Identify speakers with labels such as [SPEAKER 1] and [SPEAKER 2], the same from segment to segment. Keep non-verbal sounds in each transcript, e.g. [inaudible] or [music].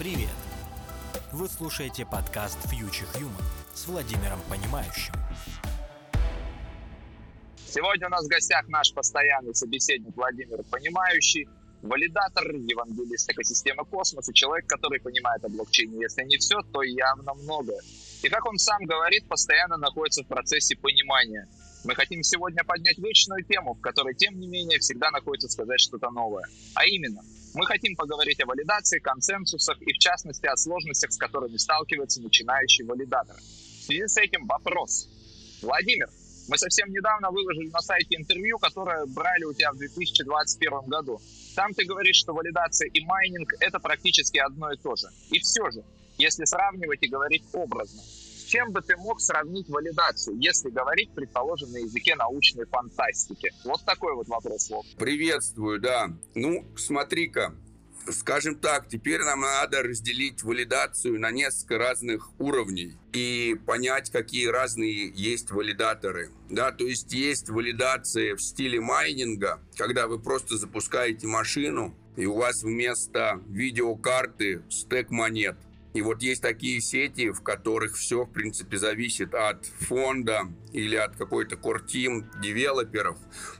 [SPEAKER 1] Привет! Вы слушаете подкаст Future Human с Владимиром Понимающим.
[SPEAKER 2] Сегодня у нас в гостях наш постоянный собеседник Владимир Понимающий, валидатор, евангелист экосистемы космоса, человек, который понимает о блокчейне, если не все, то явно многое. И как он сам говорит, постоянно находится в процессе понимания. Мы хотим сегодня поднять вечную тему, в которой, тем не менее, всегда находится сказать что-то новое. А именно, мы хотим поговорить о валидации, консенсусах и, в частности, о сложностях, с которыми сталкивается начинающий валидатор. В связи с этим вопрос. Владимир, мы совсем недавно выложили на сайте интервью, которое брали у тебя в 2021 году. Там ты говоришь, что валидация и майнинг — это практически одно и то же. И все же, если сравнивать и говорить образно, чем бы ты мог сравнить валидацию, если говорить, предположим, на языке научной фантастики? Вот такой вот вопрос.
[SPEAKER 3] Приветствую, да. Ну, смотри-ка, скажем так, теперь нам надо разделить валидацию на несколько разных уровней и понять, какие разные есть валидаторы. Да, то есть есть валидация в стиле майнинга, когда вы просто запускаете машину, и у вас вместо видеокарты стек монет. И вот есть такие сети, в которых все, в принципе, зависит от фонда или от какой-то core-team девелоперов,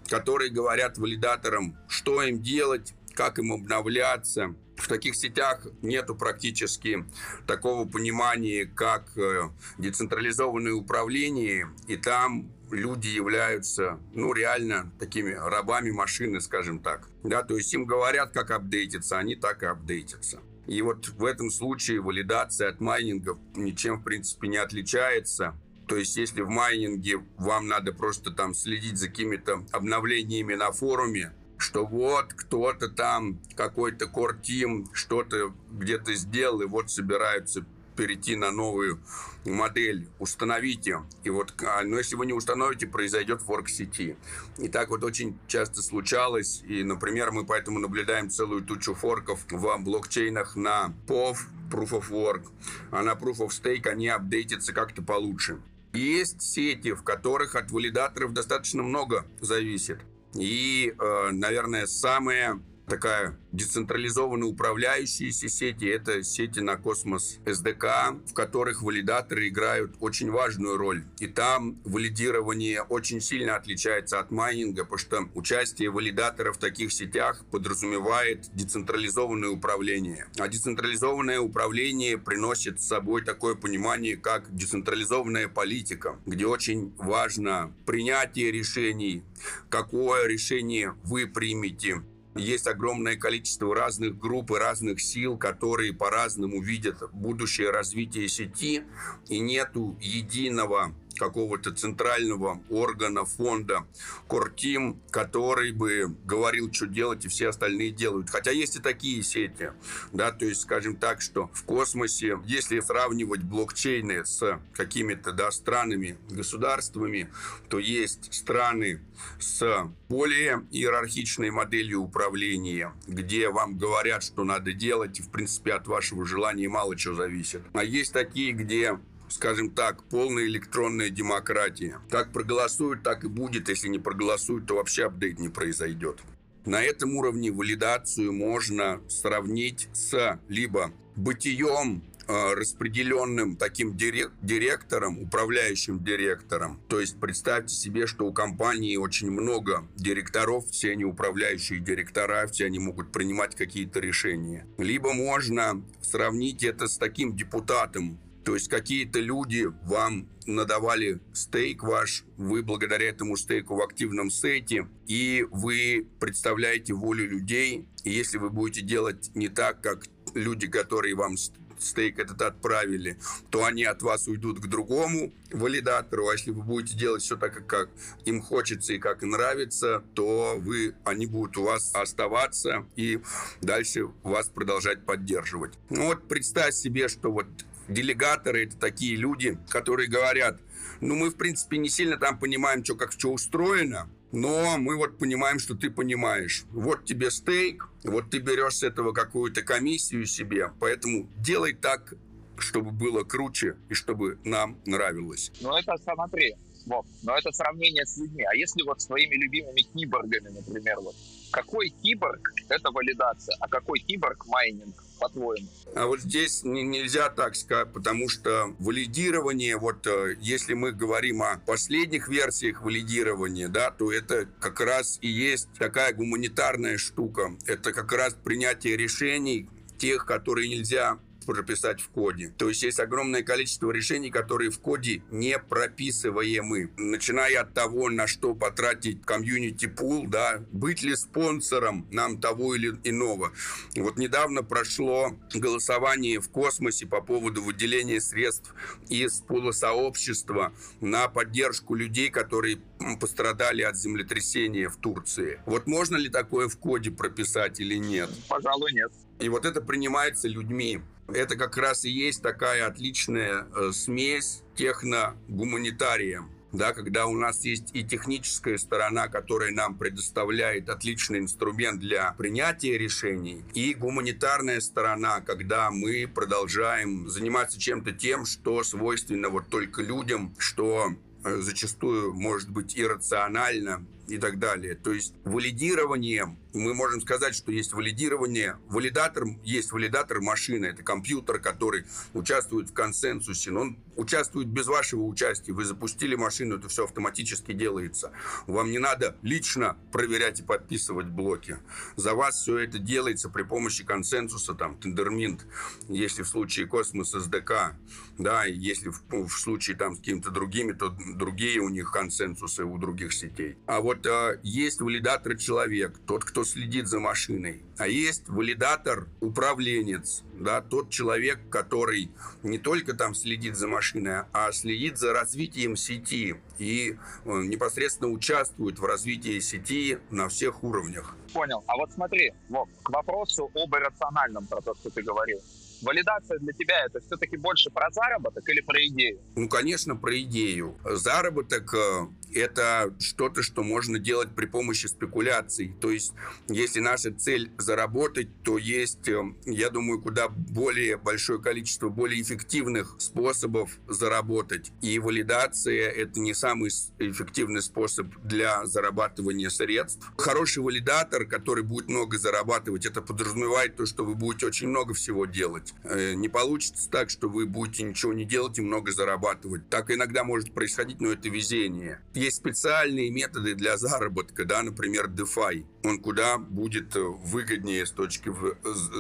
[SPEAKER 3] которые говорят валидаторам, что им делать, как им обновляться. В таких сетях нету практически такого понимания, как э, децентрализованное управление, и там люди являются, ну, реально такими рабами машины, скажем так. Да, то есть им говорят, как апдейтиться, они так и апдейтятся. И вот в этом случае валидация от майнингов ничем, в принципе, не отличается. То есть, если в майнинге вам надо просто там следить за какими-то обновлениями на форуме, что вот кто-то там, какой-то core-тим что-то где-то сделал, и вот собираются перейти на новую модель, установите. И вот, а, но если вы не установите, произойдет форк сети. И так вот очень часто случалось. И, например, мы поэтому наблюдаем целую тучу форков в блокчейнах на POV, Proof of Work, а на Proof of Stake они апдейтятся как-то получше. Есть сети, в которых от валидаторов достаточно много зависит. И, э, наверное, самое такая децентрализованно управляющиеся сети. Это сети на космос SDK, в которых валидаторы играют очень важную роль. И там валидирование очень сильно отличается от майнинга, потому что участие валидатора в таких сетях подразумевает децентрализованное управление. А децентрализованное управление приносит с собой такое понимание, как децентрализованная политика, где очень важно принятие решений, какое решение вы примете, есть огромное количество разных групп и разных сил, которые по-разному видят будущее развитие сети, и нету единого какого-то центрального органа, фонда, Кортим, который бы говорил, что делать, и все остальные делают. Хотя есть и такие сети, да, то есть, скажем так, что в космосе, если сравнивать блокчейны с какими-то, да, странами, государствами, то есть страны с более иерархичной моделью управления, где вам говорят, что надо делать, и, в принципе, от вашего желания мало чего зависит. А есть такие, где скажем так, полная электронная демократия. Как проголосуют, так и будет. Если не проголосуют, то вообще апдейт не произойдет. На этом уровне валидацию можно сравнить с либо бытием э, распределенным таким директором, управляющим директором. То есть представьте себе, что у компании очень много директоров, все они управляющие директора, все они могут принимать какие-то решения. Либо можно сравнить это с таким депутатом, то есть какие-то люди вам надавали стейк ваш, вы благодаря этому стейку в активном сете, и вы представляете волю людей. И если вы будете делать не так, как люди, которые вам стейк этот отправили, то они от вас уйдут к другому валидатору, а если вы будете делать все так, как им хочется и как нравится, то вы, они будут у вас оставаться и дальше вас продолжать поддерживать. Ну вот представь себе, что вот Делегаторы – это такие люди, которые говорят, ну, мы, в принципе, не сильно там понимаем, что как что устроено, но мы вот понимаем, что ты понимаешь. Вот тебе стейк, вот ты берешь с этого какую-то комиссию себе, поэтому делай так, чтобы было круче и чтобы нам нравилось.
[SPEAKER 2] Ну, это смотри, вот, но это сравнение с людьми. А если вот своими любимыми киборгами, например, вот, Какой киборг — это валидация, а какой киборг — майнинг, по-твоему?
[SPEAKER 3] А вот здесь нельзя так сказать, потому что валидирование, вот э, если мы говорим о последних версиях валидирования, да, то это как раз и есть такая гуманитарная штука. Это как раз принятие решений, тех, которые нельзя прописать в коде. То есть есть огромное количество решений, которые в коде не прописываемы. Начиная от того, на что потратить community pool, да, быть ли спонсором нам того или иного. Вот недавно прошло голосование в космосе по поводу выделения средств из пула сообщества на поддержку людей, которые пострадали от землетрясения в Турции. Вот можно ли такое в коде прописать или нет?
[SPEAKER 2] Пожалуй, нет.
[SPEAKER 3] И вот это принимается людьми. Это как раз и есть такая отличная э, смесь техно-гуманитария. Да, когда у нас есть и техническая сторона, которая нам предоставляет отличный инструмент для принятия решений, и гуманитарная сторона, когда мы продолжаем заниматься чем-то тем, что свойственно вот только людям, что э, зачастую может быть иррационально и так далее. То есть валидирование мы можем сказать, что есть валидирование. Валидатор, есть валидатор машины, это компьютер, который участвует в консенсусе, но он участвует без вашего участия. Вы запустили машину, это все автоматически делается. Вам не надо лично проверять и подписывать блоки. За вас все это делается при помощи консенсуса, там, тендерминт, если в случае космос СДК, да, если в, в случае там с какими-то другими, то другие у них консенсусы у других сетей. А вот э, есть валидатор человек, тот, кто кто следит за машиной, а есть валидатор, управленец, да, тот человек, который не только там следит за машиной, а следит за развитием сети и э, непосредственно участвует в развитии сети на всех уровнях.
[SPEAKER 2] Понял. А вот смотри, вот, к вопросу об иррациональном, про то, что ты говорил валидация для тебя это все-таки больше про заработок или про идею?
[SPEAKER 3] Ну, конечно, про идею. Заработок э, это что-то, что можно делать при помощи спекуляций. То есть, если наша цель заработать, то есть, э, я думаю, куда более большое количество более эффективных способов заработать. И валидация – это не самый эффективный способ для зарабатывания средств. Хороший валидатор, который будет много зарабатывать, это подразумевает то, что вы будете очень много всего делать. Э, не получится так, что вы будете ничего не делать и много зарабатывать. Так иногда может происходить, но это везение есть специальные методы для заработка, да, например, DeFi. Он куда будет э, выгоднее с точки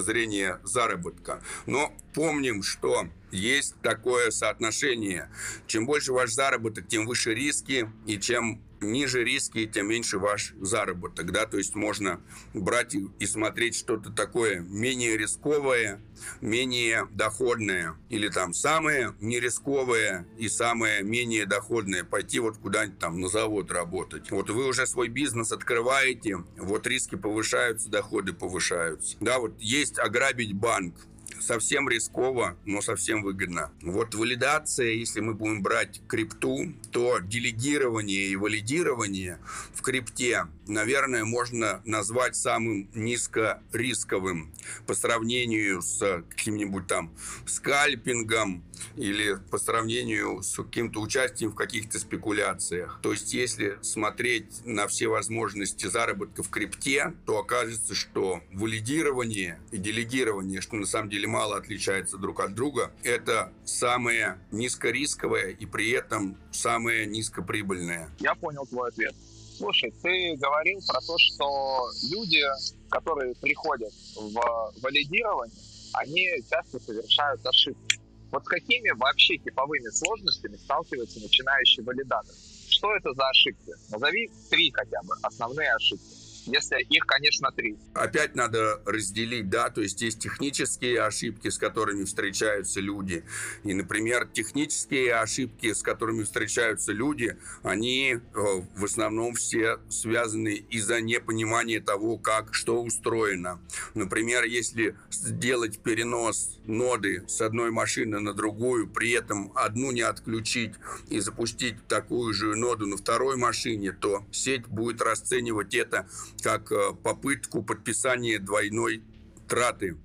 [SPEAKER 3] зрения заработка. Но помним, что есть такое соотношение. Чем больше ваш заработок, тем выше риски, и чем ниже риски, тем меньше ваш заработок, да, то есть можно брать и смотреть что-то такое менее рисковое, менее доходное, или там самое нерисковое и самое менее доходное, пойти вот куда-нибудь там на завод работать. Вот вы уже свой бизнес открываете, вот риски повышаются, доходы повышаются. Да, вот есть ограбить банк, совсем рисково, но совсем выгодно. Вот валидация, если мы будем брать крипту, то делегирование и валидирование в крипте, наверное, можно назвать самым низкорисковым по сравнению с каким-нибудь там скальпингом, или по сравнению с каким-то участием в каких-то спекуляциях. То есть, если смотреть на все возможности заработка в крипте, то окажется, что валидирование и делегирование, что на самом деле мало отличается друг от друга, это самое низкорисковое и при этом самое низкоприбыльное.
[SPEAKER 2] Я понял твой ответ. Слушай, ты говорил про то, что люди, которые приходят в валидирование, они часто совершают ошибки. Вот с какими вообще типовыми сложностями сталкивается начинающий валидатор? Что это за ошибки? Назови три хотя бы основные ошибки если их, конечно, три.
[SPEAKER 3] Опять надо разделить, да, то есть есть технические ошибки, с которыми встречаются люди. И, например, технические ошибки, с которыми встречаются люди, они э, в основном все связаны из-за непонимания того, как что устроено. Например, если сделать перенос ноды с одной машины на другую, при этом одну не отключить и запустить такую же ноду на второй машине, то сеть будет расценивать это как э, попытку подписания двойной траты,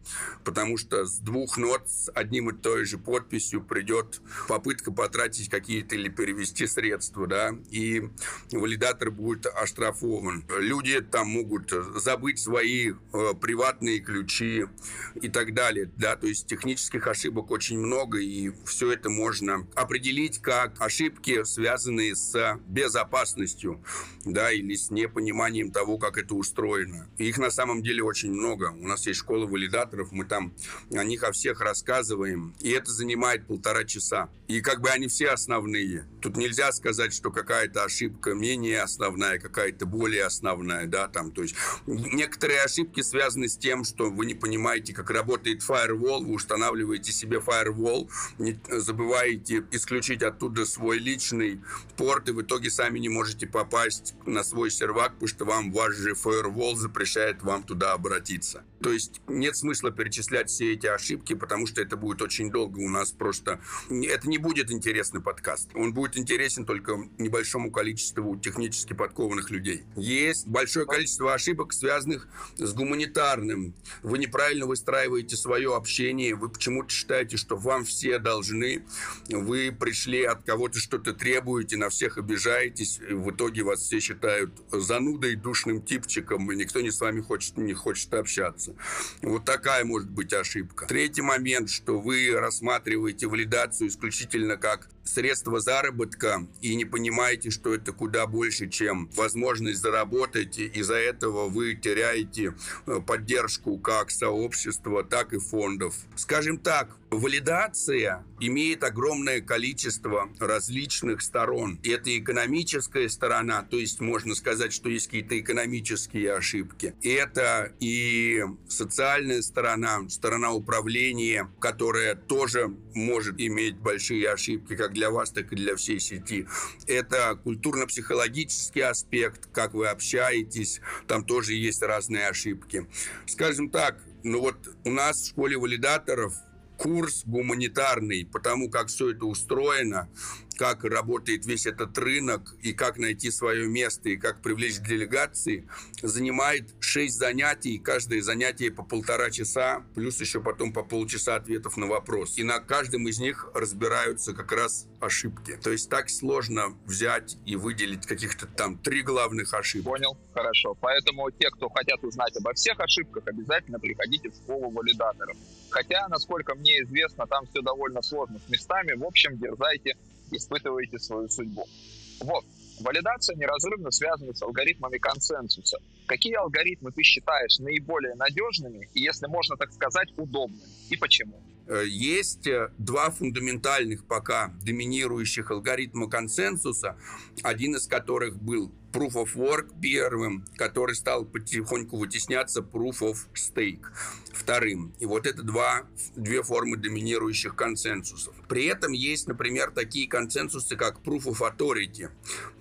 [SPEAKER 3] потому что с двух нот с одним и той же подписью придет попытка потратить какие-то или перевести средства, да, и валидатор будет оштрафован. Люди там могут забыть свои э, приватные ключи и так далее, да, то есть технических ошибок очень много, и все это можно определить как ошибки, связанные с безопасностью, да, или с непониманием того, как это устроено. Их на самом деле очень много. У нас есть школа валидаторов, мы там о них о всех рассказываем, и это занимает полтора часа. И как бы они все основные. Тут нельзя сказать, что какая-то ошибка менее основная, какая-то более основная, да, там, то есть некоторые ошибки связаны с тем, что вы не понимаете, как работает firewall, вы устанавливаете себе firewall, не забываете исключить оттуда свой личный порт, и в итоге сами не можете попасть на свой сервак, потому что вам ваш же firewall запрещает вам туда обратиться. То есть нет смысла перечислять все эти ошибки, потому что это будет очень долго. У нас просто... Это не будет интересный подкаст. Он будет интересен только небольшому количеству технически подкованных людей. Есть большое количество ошибок, связанных с гуманитарным. Вы неправильно выстраиваете свое общение, вы почему-то считаете, что вам все должны, вы пришли от кого-то что-то требуете, на всех обижаетесь, в итоге вас все считают занудой, душным типчиком, и никто не с вами хочет, не хочет общаться. Вот такая может быть ошибка. Третий момент, что вы рассматриваете валидацию исключительно как средство заработка и не понимаете, что это куда больше, чем возможность заработать. Из-за этого вы теряете э, поддержку как сообщества, так и фондов. Скажем так, Валидация имеет огромное количество различных сторон. Это экономическая сторона, то есть можно сказать, что есть какие-то экономические ошибки. Это и социальная сторона, сторона управления, которая тоже может иметь большие ошибки как для вас, так и для всей сети. Это культурно-психологический аспект, как вы общаетесь, там тоже есть разные ошибки. Скажем так, ну вот у нас в школе валидаторов курс гуманитарный, потому как все это устроено, как работает весь этот рынок и как найти свое место и как привлечь делегации, занимает 6 занятий, каждое занятие по полтора часа, плюс еще потом по полчаса ответов на вопрос. И на каждом из них разбираются как раз ошибки. То есть так сложно взять и выделить каких-то там три главных ошибки.
[SPEAKER 2] Понял, хорошо. Поэтому те, кто хотят узнать обо всех ошибках, обязательно приходите в школу валидаторов. Хотя, насколько мне известно, там все довольно сложно с местами. В общем, дерзайте испытываете свою судьбу. Вот. Валидация неразрывно связана с алгоритмами консенсуса. Какие алгоритмы ты считаешь наиболее надежными и, если можно так сказать, удобными? И почему?
[SPEAKER 3] Э, есть э, два фундаментальных пока доминирующих алгоритма консенсуса, один из которых был Proof of Work первым, который стал потихоньку вытесняться Proof of Stake вторым. И вот это два, две формы доминирующих консенсусов. При этом есть, например, такие консенсусы, как Proof of Authority,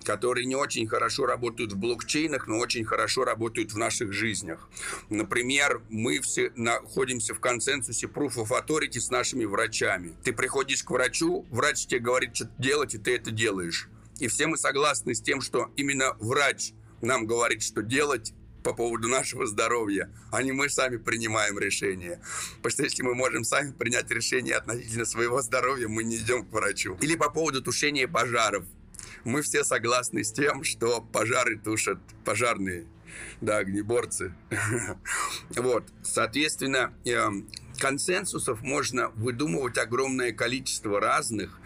[SPEAKER 3] которые не очень хорошо работают в блокчейнах, но очень хорошо работают в наших жизнях. Например, мы все находимся в консенсусе Proof of Authority с нашими врачами. Ты приходишь к врачу, врач тебе говорит, что делать, и ты это делаешь. И все мы согласны с тем, что именно врач нам говорит, что делать по поводу нашего здоровья, а не мы сами принимаем решение. Потому что если мы можем сами принять решение относительно своего здоровья, мы не идем к врачу. Или по поводу тушения пожаров. Мы все согласны с тем, что пожары тушат пожарные, да, огнеборцы. [laughs] Вот, соответственно, эм, консенсусов можно выдумывать огромное количество разных,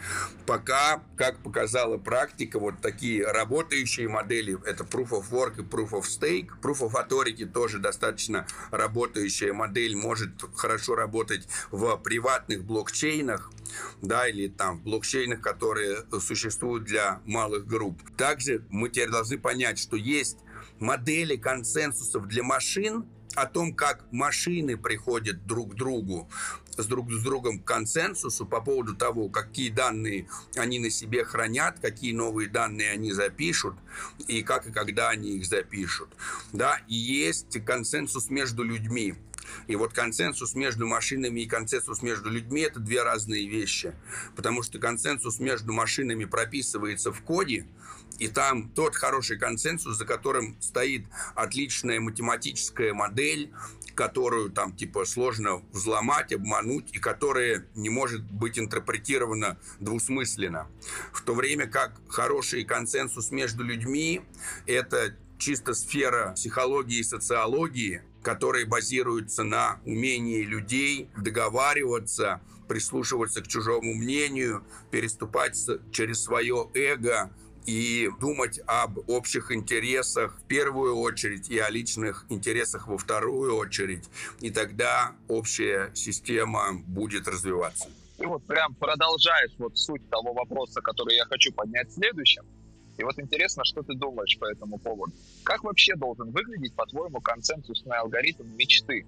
[SPEAKER 3] пока, как показала практика, вот такие работающие модели, это Proof of Work и Proof of Stake. Proof of Authority тоже достаточно работающая модель, может хорошо работать в приватных блокчейнах, да, или там блокчейнах, которые существуют для малых групп. Также мы теперь должны понять, что есть модели консенсусов для машин, о том, как машины приходят друг к другу, с друг с другом к консенсусу по поводу того, какие данные они на себе хранят, какие новые данные они запишут и как и когда они их запишут. Да, и есть консенсус между людьми. И вот консенсус между машинами и консенсус между людьми – это две разные вещи. Потому что консенсус между машинами прописывается в коде, и там тот хороший консенсус, за которым стоит отличная математическая модель, которую там типа сложно взломать, обмануть, и которая не может быть интерпретирована двусмысленно. В то время как хороший консенсус между людьми – это чисто сфера психологии и социологии, которые базируются на умении людей договариваться, прислушиваться к чужому мнению, переступать через свое эго и думать об общих интересах в первую очередь и о личных интересах во вторую очередь. И тогда общая система будет развиваться.
[SPEAKER 2] И вот прям продолжаешь вот суть того вопроса, который я хочу поднять следующим. И вот интересно, что ты думаешь по этому поводу. Как вообще должен выглядеть, по-твоему, консенсусный алгоритм мечты?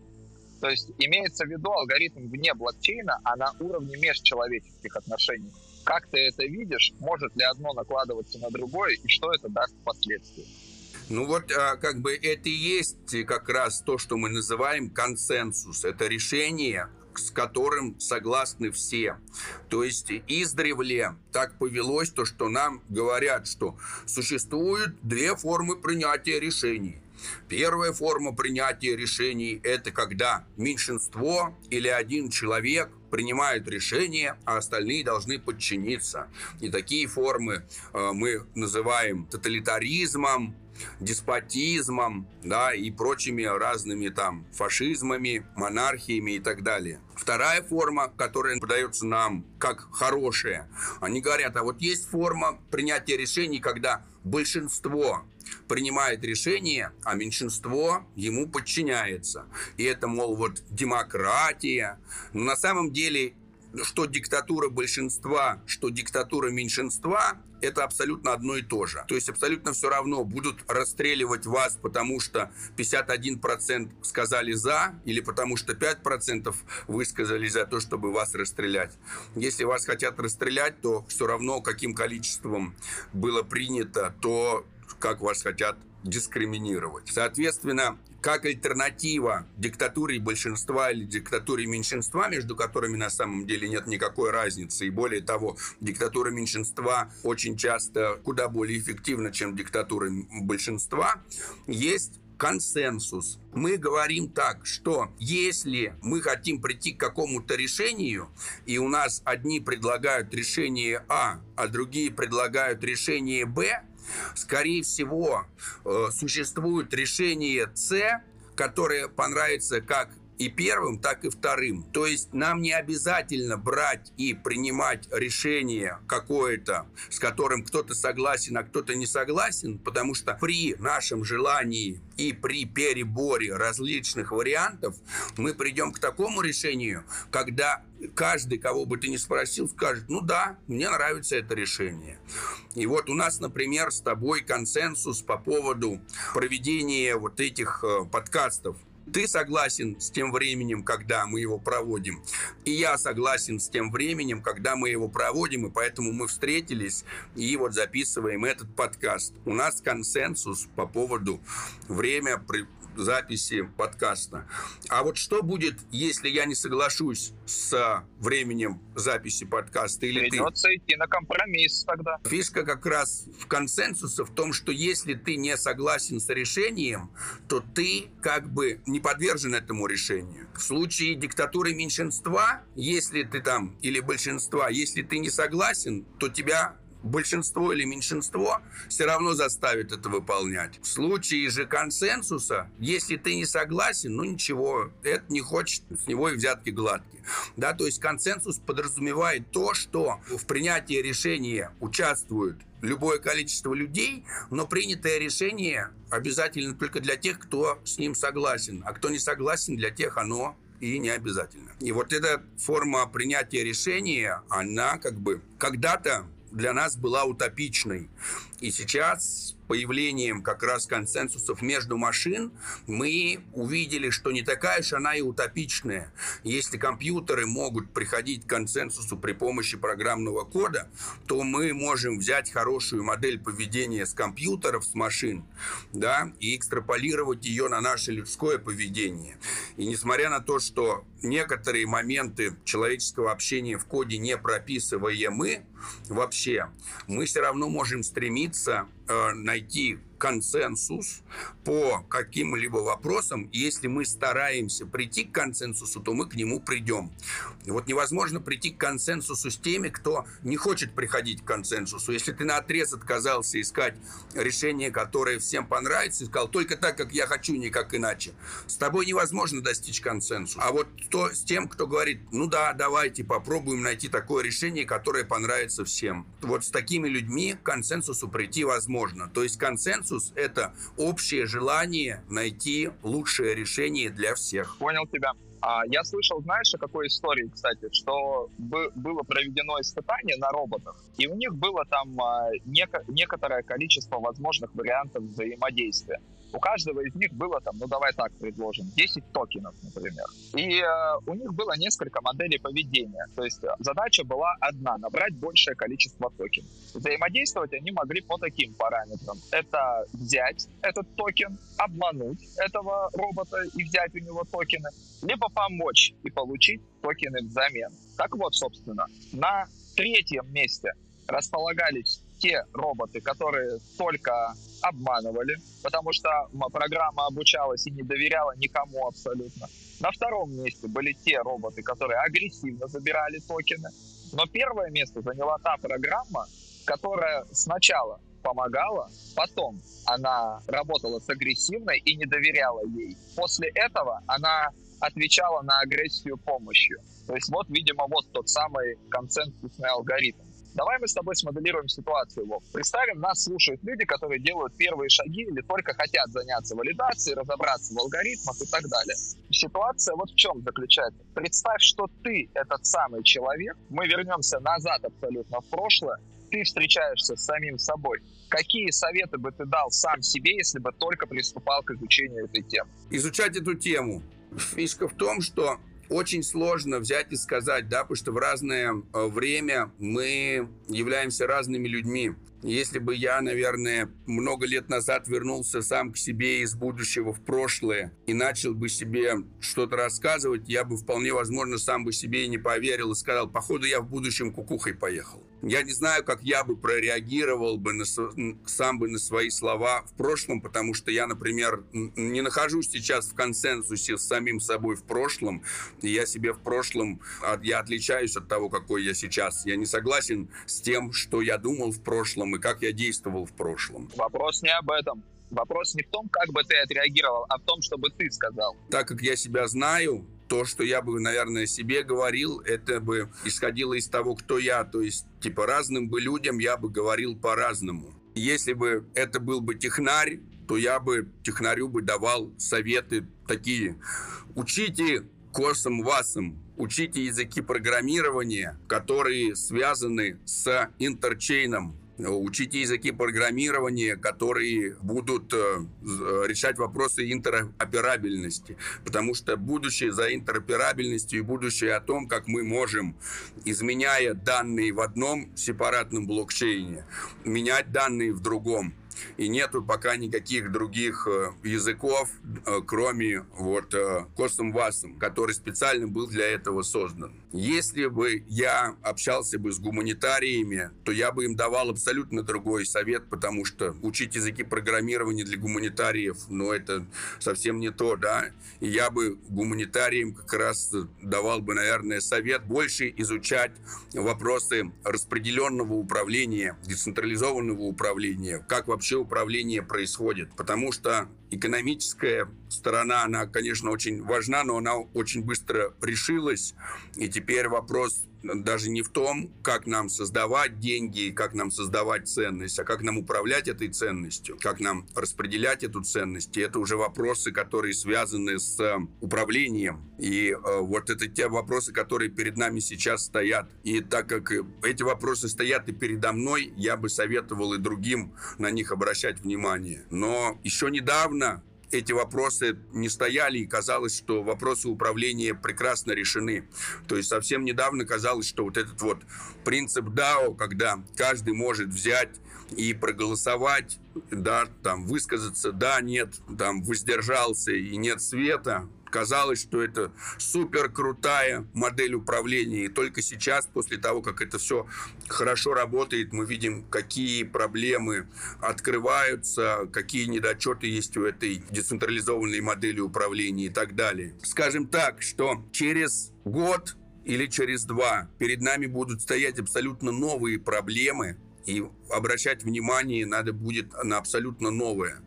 [SPEAKER 2] То есть имеется в виду алгоритм вне блокчейна, а на уровне межчеловеческих отношений. Как ты это видишь? Может ли одно накладываться на другое? И что это даст впоследствии?
[SPEAKER 3] Ну вот а, как бы это и есть как раз то, что мы называем консенсус. Это решение с которым согласны все. То есть издревле так повелось то, что нам говорят, что существуют две формы принятия решений. Первая форма принятия решений – это когда меньшинство или один человек принимает решение, а остальные должны подчиниться. И такие формы э, мы называем тоталитаризмом, деспотизмом, да, и прочими разными там фашизмами, монархиями и так далее. Вторая форма, которая подается нам как хорошая, они говорят, а вот есть форма принятия решений, когда большинство принимает решение, а меньшинство ему подчиняется. И это, мол, вот демократия. Но на самом деле что диктатура большинства, что диктатура меньшинства, это абсолютно одно и то же. То есть абсолютно все равно будут расстреливать вас, потому что 51% сказали «за» или потому что 5% высказали за то, чтобы вас расстрелять. Если вас хотят расстрелять, то все равно каким количеством было принято, то как вас хотят дискриминировать. Соответственно, как альтернатива диктатуре большинства или диктатуре меньшинства, между которыми на самом деле нет никакой разницы. И более того, диктатура меньшинства очень часто куда более эффективна, чем диктатура большинства, есть консенсус. Мы говорим так, что если мы хотим прийти к какому-то решению, и у нас одни предлагают решение А, а другие предлагают решение Б, Скорее всего, э, существует решение С, которое понравится как и первым, так и вторым. То есть нам не обязательно брать и принимать решение какое-то, с которым кто-то согласен, а кто-то не согласен, потому что при нашем желании и при переборе различных вариантов мы придем к такому решению, когда каждый, кого бы ты ни спросил, скажет, ну да, мне нравится это решение. И вот у нас, например, с тобой консенсус по поводу проведения вот этих э, подкастов ты согласен с тем временем, когда мы его проводим, и я согласен с тем временем, когда мы его проводим, и поэтому мы встретились и вот записываем этот подкаст. У нас консенсус по поводу время записи подкаста. А вот что будет, если я не соглашусь с временем записи подкаста или
[SPEAKER 2] Придется ты? идти на компромисс тогда.
[SPEAKER 3] Фишка как раз в консенсусе в том, что если ты не согласен с решением, то ты как бы не подвержен этому решению. В случае диктатуры меньшинства, если ты там, или большинства, если ты не согласен, то тебя большинство или меньшинство все равно заставит это выполнять. В случае же консенсуса, если ты не согласен, ну ничего, это не хочет, с него и взятки гладкие. Да, то есть консенсус подразумевает то, что в принятии решения участвуют любое количество людей, но принятое решение обязательно только для тех, кто с ним согласен, а кто не согласен, для тех оно и не обязательно. И вот эта форма принятия решения, она как бы когда-то для нас была утопичной. И сейчас появлением как раз консенсусов между машин мы увидели, что не такая уж она и утопичная. Если компьютеры могут приходить к консенсусу при помощи программного кода, то мы можем взять хорошую модель поведения с компьютеров, с машин, да, и экстраполировать ее на наше людское поведение. И несмотря на то, что некоторые моменты человеческого общения в коде не прописывая мы вообще, мы все равно можем стремиться э, найти консенсус по каким-либо вопросам. Если мы стараемся прийти к консенсусу, то мы к нему придем. Вот невозможно прийти к консенсусу с теми, кто не хочет приходить к консенсусу. Если ты на отрез отказался искать решение, которое всем понравится, и сказал только так, как я хочу, никак иначе, с тобой невозможно достичь консенсуса. А вот то с тем, кто говорит, ну да, давайте попробуем найти такое решение, которое понравится всем. Вот с такими людьми к консенсусу прийти возможно. То есть консенсус консенсус – это общее желание найти лучшее решение для всех.
[SPEAKER 2] Понял тебя. А я слышал, знаешь, о какой истории, кстати, что было проведено испытание на роботах, и у них было там а, неко- некоторое количество возможных вариантов взаимодействия. У каждого из них было там, ну давай так предложим, 10 токенов, например. И э, у них было несколько моделей поведения. То есть задача была одна, набрать большее количество токенов. Взаимодействовать они могли по таким параметрам. Это взять этот токен, обмануть этого робота и взять у него токены, либо помочь и получить токены взамен. Так вот, собственно, на третьем месте располагались те роботы, которые только обманывали, потому что программа обучалась и не доверяла никому абсолютно. На втором месте были те роботы, которые агрессивно забирали токены. Но первое место заняла та программа, которая сначала помогала, потом она работала с агрессивной и не доверяла ей. После этого она отвечала на агрессию помощью. То есть вот, видимо, вот тот самый консенсусный алгоритм. Давай мы с тобой смоделируем ситуацию, Вов. Представим, нас слушают люди, которые делают первые шаги или только хотят заняться валидацией, разобраться в алгоритмах и так далее. Ситуация вот в чем заключается. Представь, что ты этот самый человек, мы вернемся назад абсолютно в прошлое, ты встречаешься с самим собой. Какие советы бы ты дал сам себе, если бы только приступал к изучению этой темы?
[SPEAKER 3] Изучать эту тему. Фишка в том, что очень сложно взять и сказать, да, потому что в разное э, время мы являемся разными людьми. Если бы я, наверное, много лет назад вернулся сам к себе из будущего в прошлое и начал бы себе что-то рассказывать, я бы вполне возможно сам бы себе и не поверил и сказал, походу я в будущем кукухой поехал. Я не знаю, как я бы прореагировал бы на, сам бы на свои слова в прошлом, потому что я, например, не нахожусь сейчас в консенсусе с самим собой в прошлом. И я себе в прошлом, я отличаюсь от того, какой я сейчас. Я не согласен с тем, что я думал в прошлом и как я действовал в прошлом.
[SPEAKER 2] Вопрос не об этом. Вопрос не в том, как бы ты отреагировал, а в том, чтобы ты сказал.
[SPEAKER 3] Так как я себя знаю, то, что я бы, наверное, себе говорил, это бы исходило из того, кто я. То есть, типа, разным бы людям я бы говорил по-разному. Если бы это был бы технарь, то я бы технарю бы давал советы такие. Учите косом васом, учите языки программирования, которые связаны с интерчейном, учите языки программирования, которые будут э, решать вопросы интероперабельности, потому что будущее за интероперабельностью и будущее о том, как мы можем, изменяя данные в одном сепаратном блокчейне, менять данные в другом, и нету пока никаких других э, языков, э, кроме вот Костом Васом, который специально был для этого создан. Если бы я общался бы с гуманитариями, то я бы им давал абсолютно другой совет, потому что учить языки программирования для гуманитариев, ну, это совсем не то, да. И я бы гуманитариям как раз давал бы, наверное, совет больше изучать вопросы распределенного управления, децентрализованного управления, как вообще управление происходит. Потому что экономическая сторона, она, конечно, очень важна, но она очень быстро решилась. И теперь вопрос даже не в том, как нам создавать деньги, как нам создавать ценность, а как нам управлять этой ценностью, как нам распределять эту ценность. И это уже вопросы, которые связаны с э, управлением. И э, вот это те вопросы, которые перед нами сейчас стоят. И так как эти вопросы стоят и передо мной, я бы советовал и другим на них обращать внимание. Но еще недавно эти вопросы не стояли, и казалось, что вопросы управления прекрасно решены. То есть совсем недавно казалось, что вот этот вот принцип DAO, когда каждый может взять и проголосовать, да, там, высказаться, да, нет, там, воздержался и нет света, казалось, что это супер крутая модель управления. И только сейчас, после того, как это все хорошо работает, мы видим, какие проблемы открываются, какие недочеты есть у этой децентрализованной модели управления и так далее. Скажем так, что через год или через два перед нами будут стоять абсолютно новые проблемы, и обращать внимание надо будет на абсолютно новое.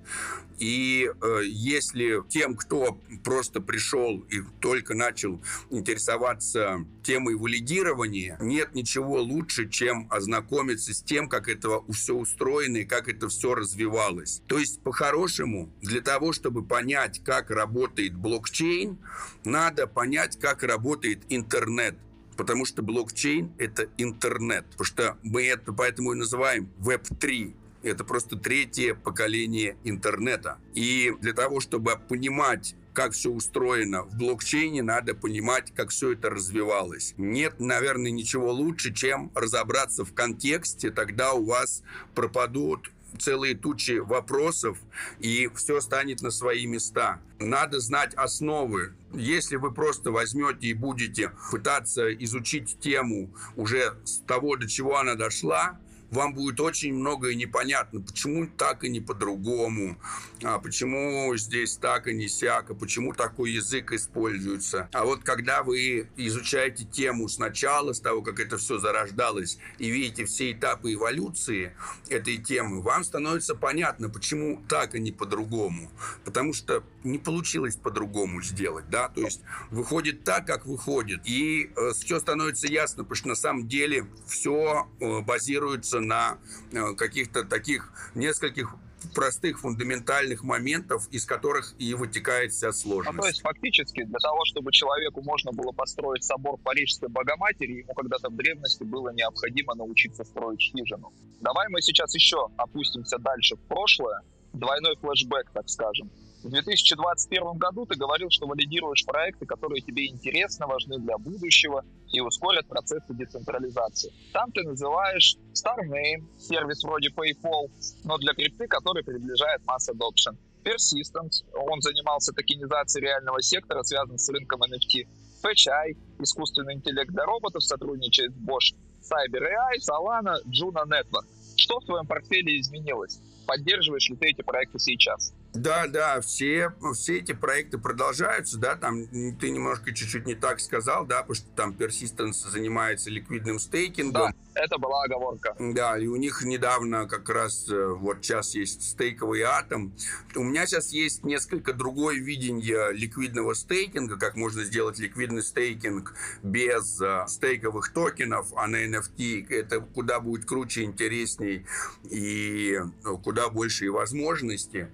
[SPEAKER 3] И э, если тем, кто просто пришел и только начал интересоваться темой валидирования, нет ничего лучше, чем ознакомиться с тем, как это все устроено и как это все развивалось. То есть, по-хорошему, для того, чтобы понять, как работает блокчейн, надо понять, как работает интернет. Потому что блокчейн — это интернет. Потому что мы это поэтому и называем Web3. Это просто третье поколение интернета. И для того, чтобы понимать, как все устроено в блокчейне, надо понимать, как все это развивалось. Нет, наверное, ничего лучше, чем разобраться в контексте, тогда у вас пропадут целые тучи вопросов, и все станет на свои места. Надо знать основы. Если вы просто возьмете и будете пытаться изучить тему уже с того, до чего она дошла, вам будет очень многое непонятно, почему так и не по-другому, а почему здесь так и не сяк, а почему такой язык используется. А вот когда вы изучаете тему сначала, с того, как это все зарождалось, и видите все этапы эволюции этой темы, вам становится понятно, почему так, и не по-другому. Потому что не получилось по-другому сделать, да, то есть выходит так, как выходит. И э, все становится ясно, потому что на самом деле все э, базируется на э, каких-то таких нескольких простых фундаментальных моментов, из которых и вытекает вся сложность.
[SPEAKER 2] Ну, то есть фактически для того, чтобы человеку можно было построить собор Парижской Богоматери, ему когда-то в древности было необходимо научиться строить хижину. Давай мы сейчас еще опустимся дальше в прошлое, двойной флешбэк, так скажем. В 2021 году ты говорил, что валидируешь проекты, которые тебе интересны, важны для будущего и ускорят процессы децентрализации. Там ты называешь StarName, сервис вроде PayPal, но для крипты, который приближает Mass Adoption. Persistence, он занимался токенизацией реального сектора, связан с рынком NFT. Fetchai, искусственный интеллект для роботов, сотрудничает с Bosch. CyberAI, Solana, Juno Network. Что в твоем портфеле изменилось? Поддерживаешь ли ты эти проекты сейчас?
[SPEAKER 3] Да, да, все, все эти проекты продолжаются, да, там ты немножко чуть-чуть не так сказал, да, потому что там Persistence занимается ликвидным стейкингом.
[SPEAKER 2] Да, это была оговорка.
[SPEAKER 3] Да, и у них недавно как раз, э, вот сейчас есть стейковый атом. У меня сейчас есть несколько другое видение ликвидного стейкинга, как можно сделать ликвидный стейкинг без э, стейковых токенов, а на NFT это куда будет круче, интересней и ну, куда больше и возможностей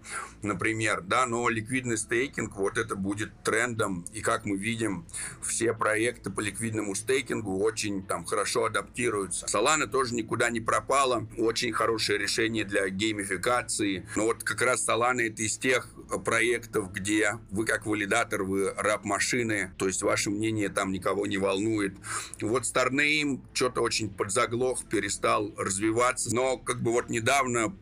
[SPEAKER 3] например, да, но ликвидный стейкинг, вот это будет трендом, и как мы видим, все проекты по ликвидному стейкингу очень там хорошо адаптируются. Solana тоже никуда не пропала, очень хорошее решение для геймификации, но вот как раз Solana это из тех проектов, где вы как валидатор, вы раб машины, то есть ваше мнение там никого не волнует. Вот Starname что-то очень подзаглох, перестал развиваться, но как бы вот недавно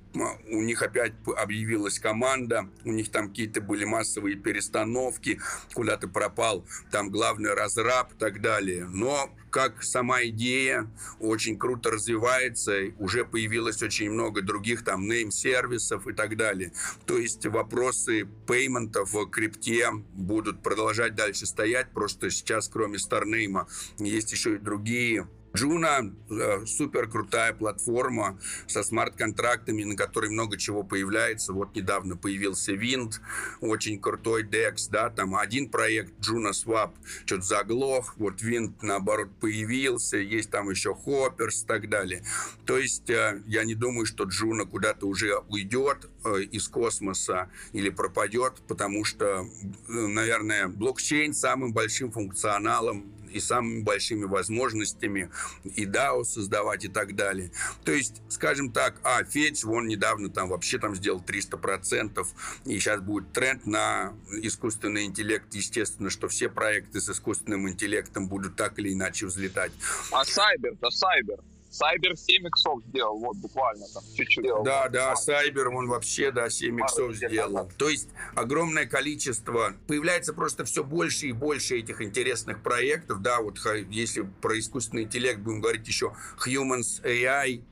[SPEAKER 3] у них опять объявилась команда, у них там какие-то были массовые перестановки, куда-то пропал там главный разраб и так далее. Но как сама идея очень круто развивается, уже появилось очень много других там нейм-сервисов и так далее. То есть вопросы пейментов в крипте будут продолжать дальше стоять, просто сейчас кроме Старнейма есть еще и другие Juno э, супер крутая платформа со смарт-контрактами, на которой много чего появляется. Вот недавно появился Wind, очень крутой DEX, да, там один проект Juno Swap что-то заглох, вот Wind наоборот появился, есть там еще Hoppers и так далее. То есть э, я не думаю, что Juno куда-то уже уйдет э, из космоса или пропадет, потому что, наверное, блокчейн самым большим функционалом и самыми большими возможностями, и DAO создавать и так далее. То есть, скажем так, а, Федь, он недавно там вообще там сделал 300%, и сейчас будет тренд на искусственный интеллект. Естественно, что все проекты с искусственным интеллектом будут так или иначе взлетать.
[SPEAKER 2] А Сайбер, да Сайбер. Сайбер 7 иксов сделал, вот буквально там чуть-чуть.
[SPEAKER 3] Да, да, Сайбер, он вообще, да, 7 иксов сделал. То есть огромное количество, появляется просто все больше и больше этих интересных проектов, да, вот если про искусственный интеллект будем говорить еще Humans AI,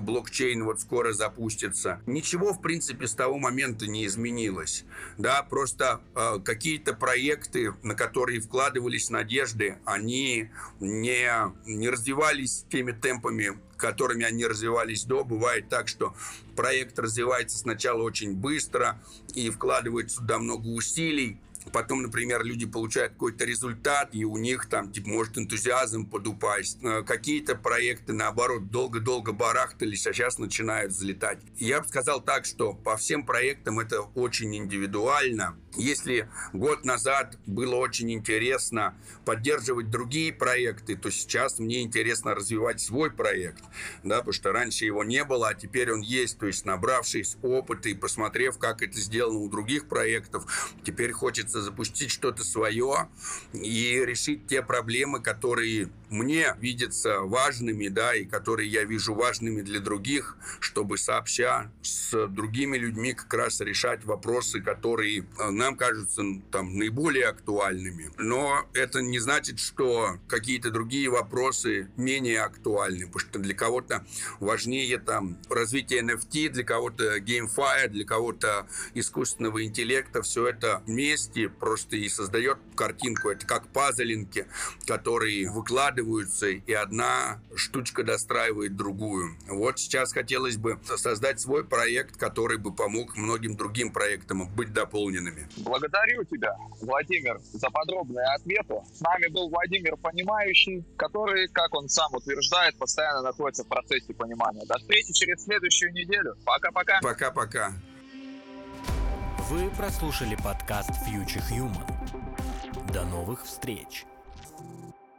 [SPEAKER 3] блокчейн вот скоро запустится. Ничего, в принципе, с того момента не изменилось. Да, просто э, какие-то проекты, на которые вкладывались надежды, они не, не развивались теми темпами, которыми они развивались до. Бывает так, что проект развивается сначала очень быстро и вкладывается туда много усилий, Потом, например, люди получают какой-то результат, и у них там, типа, может энтузиазм подупасть. Э, какие-то проекты, наоборот, долго-долго барахтались, а сейчас начинают взлетать. Я бы сказал так, что по всем проектам это очень индивидуально. Если год назад было очень интересно поддерживать другие проекты, то сейчас мне интересно развивать свой проект, да, потому что раньше его не было, а теперь он есть, то есть набравшись опыта и посмотрев, как это сделано у других проектов, теперь хочется запустить что-то свое и решить те проблемы, которые мне видятся важными, да, и которые я вижу важными для других, чтобы сообща с другими людьми как раз решать вопросы, которые э, нам кажутся там наиболее актуальными. Но это не значит, что какие-то другие вопросы менее актуальны, потому что для кого-то важнее там развитие NFT, для кого-то GameFi, для кого-то искусственного интеллекта. Все это вместе просто и создает картинку. Это как пазлинки, которые выкладываются, и одна штучка достраивает другую. Вот сейчас хотелось бы создать свой проект, который бы помог многим другим проектам быть дополненными.
[SPEAKER 2] Благодарю тебя, Владимир, за подробные ответы. С нами был Владимир Понимающий, который, как он сам утверждает, постоянно находится в процессе понимания. До встречи через следующую неделю. Пока-пока.
[SPEAKER 3] Пока-пока.
[SPEAKER 1] Вы прослушали подкаст Future Human. До новых встреч!